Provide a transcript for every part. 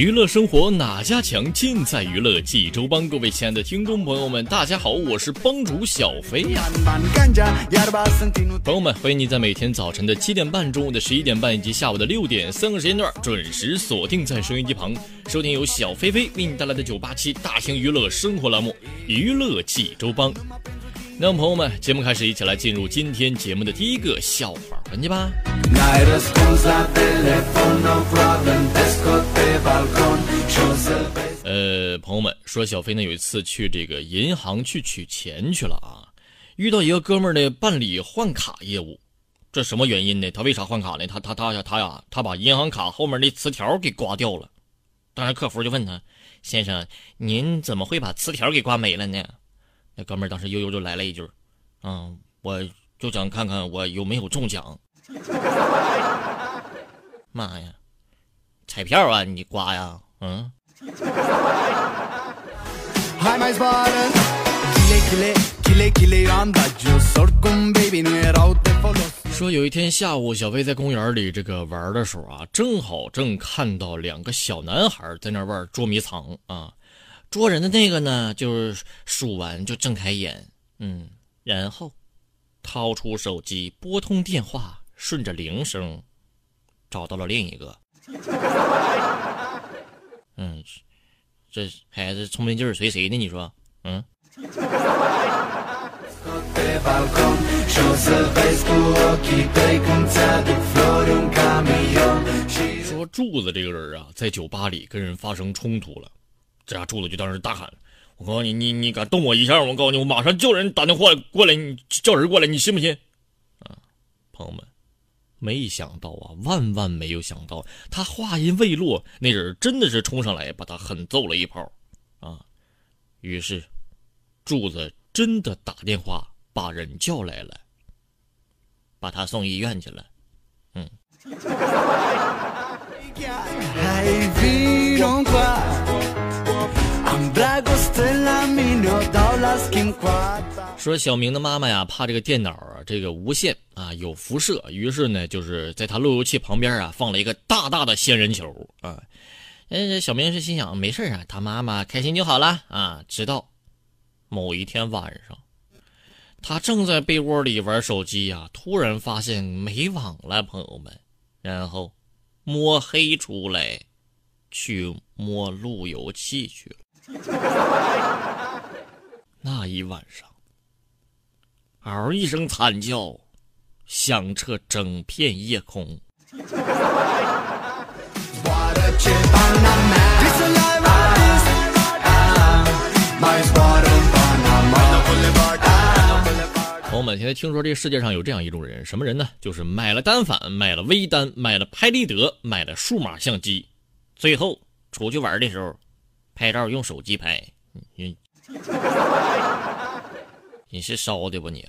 娱乐生活哪家强？尽在娱乐济州帮。各位亲爱的听众朋友们，大家好，我是帮主小飞。朋友们，欢迎你在每天早晨的七点半、中午的十一点半以及下午的六点三个时间段准时锁定在收音机旁，收听由小飞飞为你带来的九八七大型娱乐生活栏目《娱乐济州帮》。那么，朋友们，节目开始，一起来进入今天节目的第一个笑话环节吧。呃，朋友们说，小飞呢有一次去这个银行去取钱去了啊，遇到一个哥们儿呢办理换卡业务，这什么原因呢？他为啥换卡呢？他他他呀他呀，他把银行卡后面的磁条给刮掉了。当时客服就问他，先生，您怎么会把磁条给刮没了呢？那哥们儿当时悠悠就来了一句：“嗯，我就想看看我有没有中奖。”妈呀，彩票啊，你刮呀？嗯。说有一天下午，小飞在公园里这个玩的时候啊，正好正看到两个小男孩在那玩捉迷藏啊。捉人的那个呢，就是数完就睁开眼，嗯，然后掏出手机拨通电话，顺着铃声找到了另一个。嗯，这孩子聪明劲儿随谁呢？你说，嗯？说柱子这个人啊，在酒吧里跟人发生冲突了。这家柱子就当时大喊：“我告诉你，你你敢动我一下，我告诉你，我马上叫人打电话过来，你叫人过来，你信不信？”啊，朋友们，没想到啊，万万没有想到，他话音未落，那人真的是冲上来把他狠揍了一炮，啊！于是，柱子真的打电话把人叫来了，把他送医院去了。嗯。说小明的妈妈呀，怕这个电脑啊，这个无线啊有辐射，于是呢，就是在他路由器旁边啊放了一个大大的仙人球啊。嗯，小明是心想没事啊，他妈妈开心就好了啊。直到某一天晚上，他正在被窝里玩手机呀，突然发现没网了，朋友们，然后摸黑出来去摸路由器去了。那一晚上，嗷一声惨叫，响彻整片夜空。朋友们，现在听说这世界上有这样一种人，什么人呢？就是买了单反，买了微单，买了拍立得，买了数码相机，最后出去玩的时候。拍照用手机拍，你 你是烧的吧你？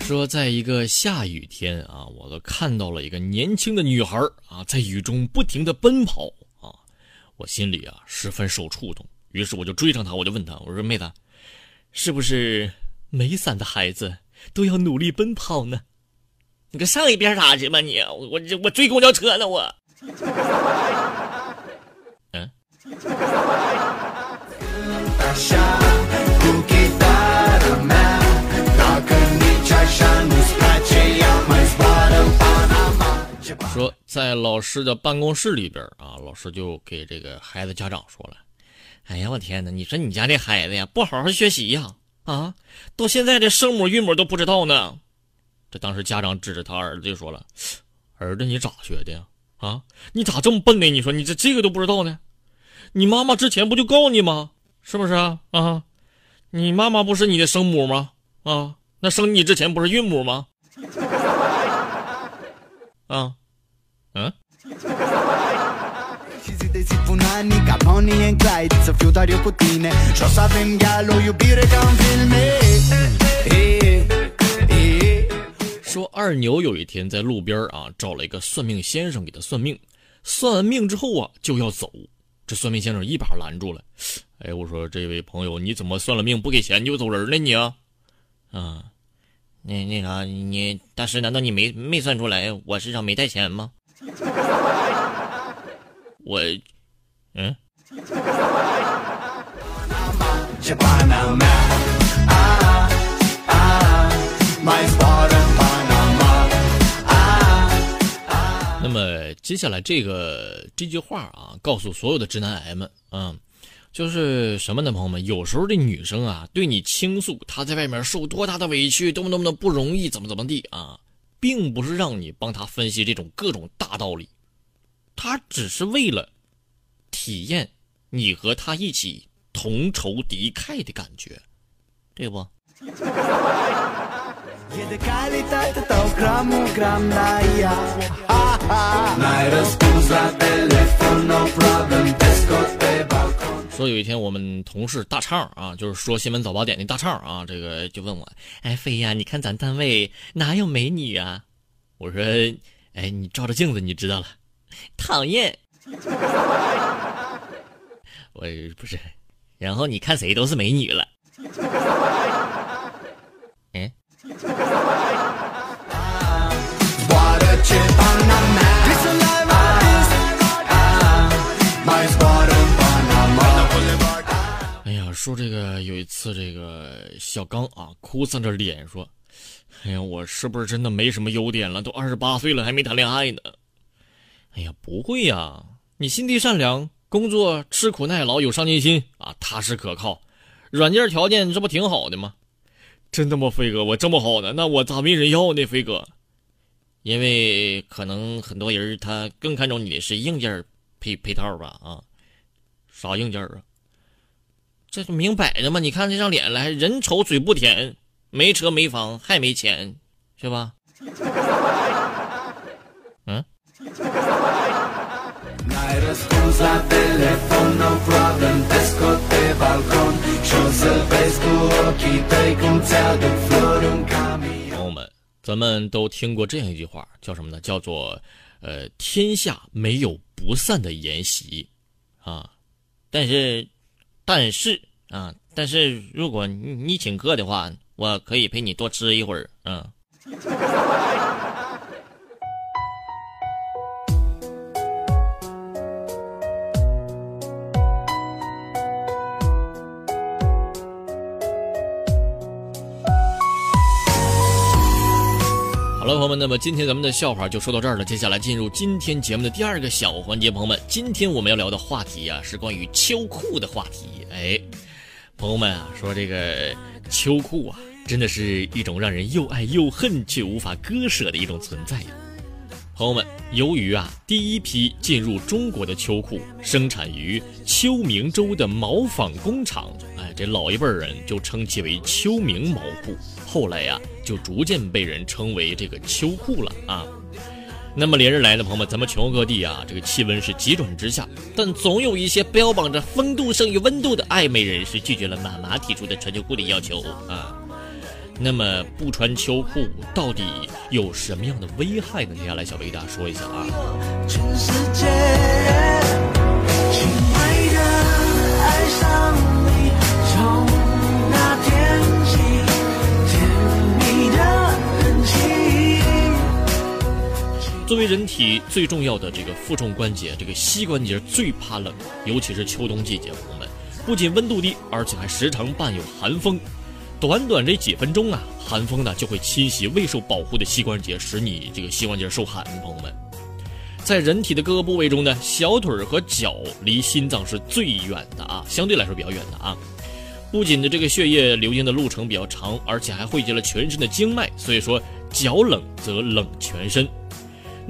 说在一个下雨天啊，我都看到了一个年轻的女孩啊，在雨中不停的奔跑啊，我心里啊十分受触动，于是我就追上她，我就问她，我说妹子，是不是？没伞的孩子都要努力奔跑呢，你个上一边啥去吧你！我我我追公交车呢我。嗯。说在老师的办公室里边啊，老师就给这个孩子家长说了：“哎呀，我天哪！你说你家这孩子呀，不好好学习呀，啊，啊到现在这声母韵母都不知道呢。”这当时家长指着他儿子就说了：“儿子，你咋学的呀？啊，你咋这么笨呢？你说你这这个都不知道呢？你妈妈之前不就告你吗？是不是啊？啊，你妈妈不是你的生母吗？啊，那生你之前不是韵母吗？啊？”嗯。说二牛有一天在路边啊找了一个算命先生给他算命，算完命之后啊就要走，这算命先生一把拦住了。哎，我说这位朋友，你怎么算了命不给钱就走人了你啊？啊，那那啥，你大师难道你没没算出来我身上没带钱吗？我，嗯。那么接下来这个这句话啊，告诉所有的直男癌们啊，就是什么呢，朋友们？有时候这女生啊，对你倾诉她在外面受多大的委屈，多么多么的不容易，怎么怎么地啊。并不是让你帮她分析这种各种大道理，他只是为了体验你和他一起同仇敌忾的感觉，对不？说有一天我们同事大畅啊，就是说新闻早八点的大畅啊，这个就问我，哎飞呀，你看咱单位哪有美女啊？我说，哎，你照照镜子你知道了。讨厌。我不是，然后你看谁都是美女了。哎呀。说这个有一次，这个小刚啊，哭丧着脸说：“哎呀，我是不是真的没什么优点了？都二十八岁了，还没谈恋爱呢。”哎呀，不会呀，你心地善良，工作吃苦耐劳，有上进心啊，踏实可靠，软件条件这不挺好的吗？真的吗，飞哥？我这么好呢，那我咋没人要呢，飞哥？因为可能很多人他更看重你的是硬件配配套吧？啊，啥硬件啊？这就明摆着嘛？你看这张脸来，人丑嘴不甜，没车没房还没钱，是吧？朋友们，咱们都听过这样一句话，叫什么呢？叫做“呃，天下没有不散的筵席”，啊，但是。但是啊，但是如果你你请客的话，我可以陪你多吃一会儿，嗯。好了，朋友们，那么今天咱们的笑话就说到这儿了。接下来进入今天节目的第二个小环节，朋友们，今天我们要聊的话题呀是关于秋裤的话题。哎，朋友们啊，说这个秋裤啊，真的是一种让人又爱又恨却无法割舍的一种存在呀。朋友们，由于啊，第一批进入中国的秋裤生产于秋明州的毛纺工厂，哎，这老一辈人就称其为秋明毛裤。后来呀，就逐渐被人称为这个秋裤了啊。那么连日来的，朋友们，咱们全国各地啊，这个气温是急转直下，但总有一些标榜着风度胜于温度的爱美人士拒绝了妈妈提出的穿秋裤的要求啊。那么不穿秋裤到底有什么样的危害呢？接下来小贝大家说一下啊。全世界作为人体最重要的这个负重关节，这个膝关节最怕冷，尤其是秋冬季节，朋友们，不仅温度低，而且还时常伴有寒风。短短这几分钟啊，寒风呢就会侵袭未受保护的膝关节，使你这个膝关节受寒。朋友们，在人体的各个部位中呢，小腿和脚离心脏是最远的啊，相对来说比较远的啊。不仅的这个血液流经的路程比较长，而且还汇集了全身的经脉，所以说脚冷则冷全身。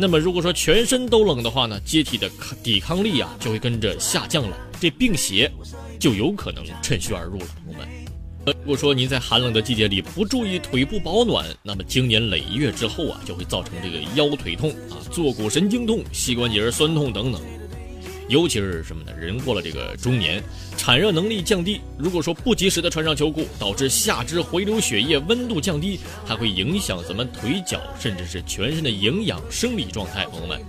那么如果说全身都冷的话呢，机体的抵抗力啊就会跟着下降了，这病邪就有可能趁虚而入了，朋友们。如果说您在寒冷的季节里不注意腿部保暖，那么经年累月之后啊，就会造成这个腰腿痛啊、坐骨神经痛、膝关节酸痛等等。尤其是什么呢？人过了这个中年，产热能力降低。如果说不及时的穿上秋裤，导致下肢回流血液，温度降低，还会影响咱们腿脚，甚至是全身的营养生理状态。朋友们，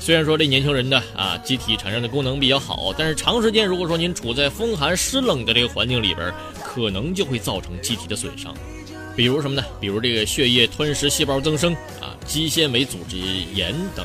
虽然说这年轻人的啊机体产生的功能比较好，但是长时间如果说您处在风寒湿冷的这个环境里边，可能就会造成机体的损伤。比如什么呢？比如这个血液吞噬细胞增生啊，肌纤维组织炎等。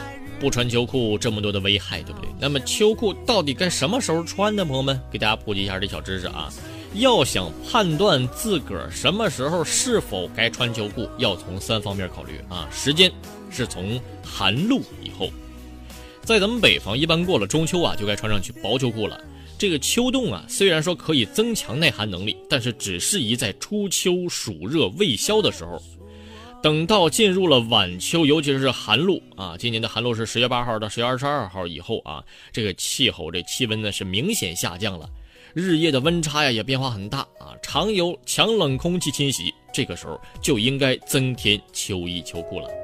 不穿秋裤这么多的危害，对不对？那么秋裤到底该什么时候穿呢？朋友们，给大家普及一下这小知识啊。要想判断自个儿什么时候是否该穿秋裤，要从三方面考虑啊。时间是从寒露以后，在咱们北方，一般过了中秋啊，就该穿上去薄秋裤了。这个秋冻啊，虽然说可以增强耐寒能力，但是只适宜在初秋暑热未消的时候。等到进入了晚秋，尤其是寒露啊，今年的寒露是十月八号到十月二十二号以后啊，这个气候这气温呢是明显下降了，日夜的温差呀也变化很大啊，常有强冷空气侵袭，这个时候就应该增添秋衣秋裤了。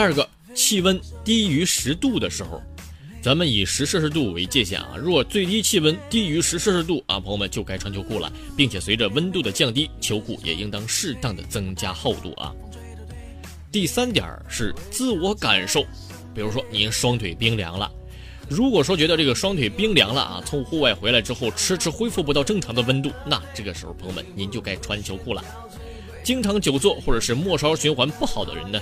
二个，气温低于十度的时候，咱们以十摄氏度为界限啊。若最低气温低于十摄氏度啊，朋友们就该穿秋裤了，并且随着温度的降低，秋裤也应当适当的增加厚度啊。第三点是自我感受，比如说您双腿冰凉了，如果说觉得这个双腿冰凉了啊，从户外回来之后迟迟恢复不到正常的温度，那这个时候朋友们您就该穿秋裤了。经常久坐或者是末梢循环不好的人呢？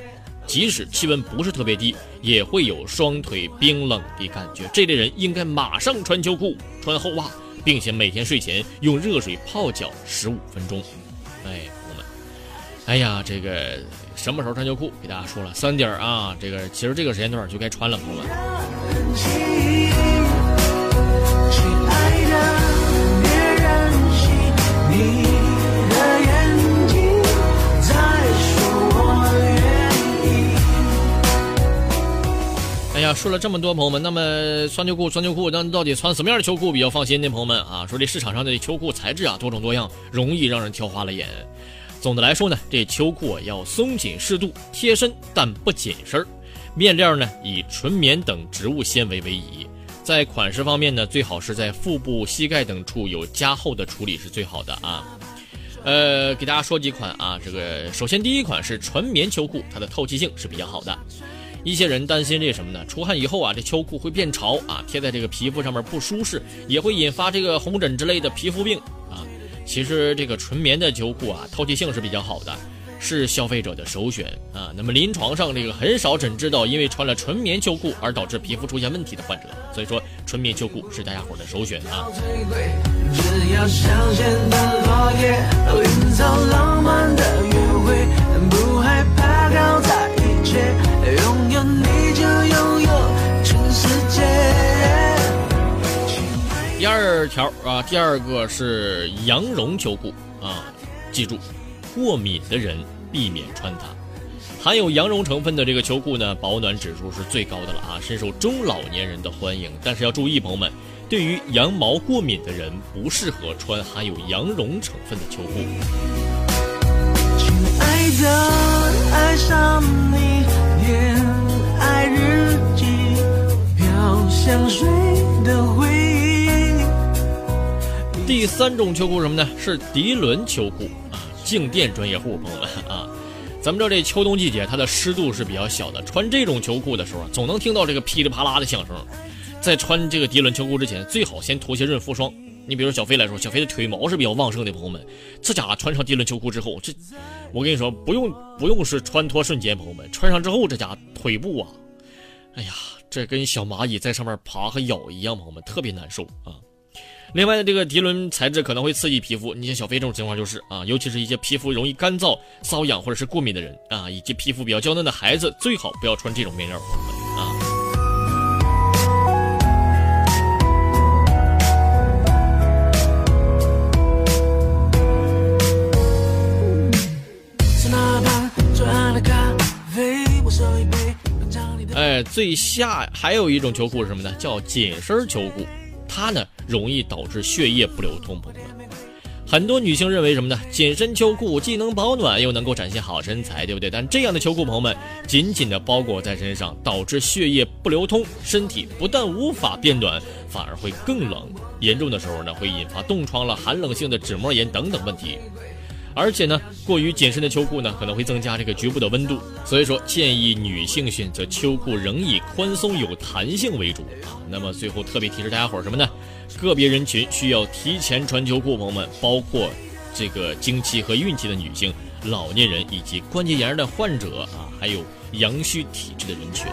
即使气温不是特别低，也会有双腿冰冷的感觉。这类人应该马上穿秋裤、穿厚袜，并且每天睡前用热水泡脚十五分钟。哎，朋友们，哎呀，这个什么时候穿秋裤？给大家说了三点啊。这个其实这个时间段就该穿了，朋友们。说了这么多，朋友们，那么穿秋裤，穿秋裤，那到底穿什么样的秋裤比较放心呢？朋友们啊，说这市场上的秋裤材质啊多种多样，容易让人挑花了眼。总的来说呢，这秋裤要松紧适度，贴身但不紧身面料呢以纯棉等植物纤维为宜。在款式方面呢，最好是在腹部、膝盖等处有加厚的处理是最好的啊。呃，给大家说几款啊，这个首先第一款是纯棉秋裤，它的透气性是比较好的。一些人担心这什么呢？出汗以后啊，这秋裤会变潮啊，贴在这个皮肤上面不舒适，也会引发这个红疹之类的皮肤病啊。其实这个纯棉的秋裤啊，透气性是比较好的，是消费者的首选啊。那么临床上这个很少诊治到因为穿了纯棉秋裤而导致皮肤出现问题的患者，所以说纯棉秋裤是大家伙的首选啊。第二条啊，第二个是羊绒秋裤啊，记住，过敏的人避免穿它。含有羊绒成分的这个秋裤呢，保暖指数是最高的了啊，深受中老年人的欢迎。但是要注意，朋友们，对于羊毛过敏的人，不适合穿含有羊绒成分的秋裤。亲爱的，爱上你，恋爱日记，香水的回忆。第三种秋裤什么呢？是涤纶秋裤啊，静电专业户朋友们啊，咱们知道这秋冬季节它的湿度是比较小的，穿这种秋裤的时候，总能听到这个噼里啪啦的响声。在穿这个涤纶秋裤之前，最好先涂些润肤霜。你比如小飞来说，小飞的腿毛是比较旺盛的，朋友们，这家伙穿上涤纶秋裤之后，这我跟你说，不用不用是穿脱瞬间，朋友们，穿上之后，这家腿部啊，哎呀，这跟小蚂蚁在上面爬和咬一样，朋友们，特别难受啊。另外呢，这个涤纶材质可能会刺激皮肤，你像小飞这种情况就是啊，尤其是一些皮肤容易干燥、瘙痒或者是过敏的人啊，以及皮肤比较娇嫩的孩子，最好不要穿这种面料，朋友们啊。最下还有一种秋裤是什么呢？叫紧身秋裤。它呢容易导致血液不流通，朋友们。很多女性认为什么呢？紧身秋裤既能保暖又能够展现好身材，对不对？但这样的秋裤，朋友们紧紧的包裹在身上，导致血液不流通，身体不但无法变暖，反而会更冷。严重的时候呢，会引发冻疮了、寒冷性的脂膜炎等等问题。而且呢，过于紧身的秋裤呢，可能会增加这个局部的温度，所以说建议女性选择秋裤仍以宽松有弹性为主啊。那么最后特别提示大家伙什么呢？个别人群需要提前穿秋裤，朋友们，包括这个经期和孕期的女性、老年人以及关节炎的患者啊，还有阳虚体质的人群。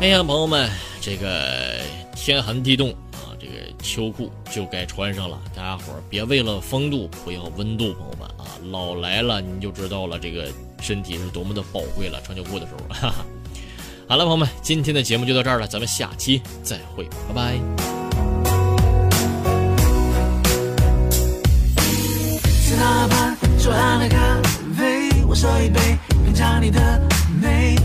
哎呀，朋友们，这个天寒地冻啊，这个秋裤就该穿上了。大家伙儿别为了风度不要温度，朋友们啊，老来了你就知道了，这个身体是多么的宝贵了。穿秋裤的时候，哈哈。好了，朋友们，今天的节目就到这儿了，咱们下期再会，拜拜。哪怕做咖啡，我一杯，品尝你的美。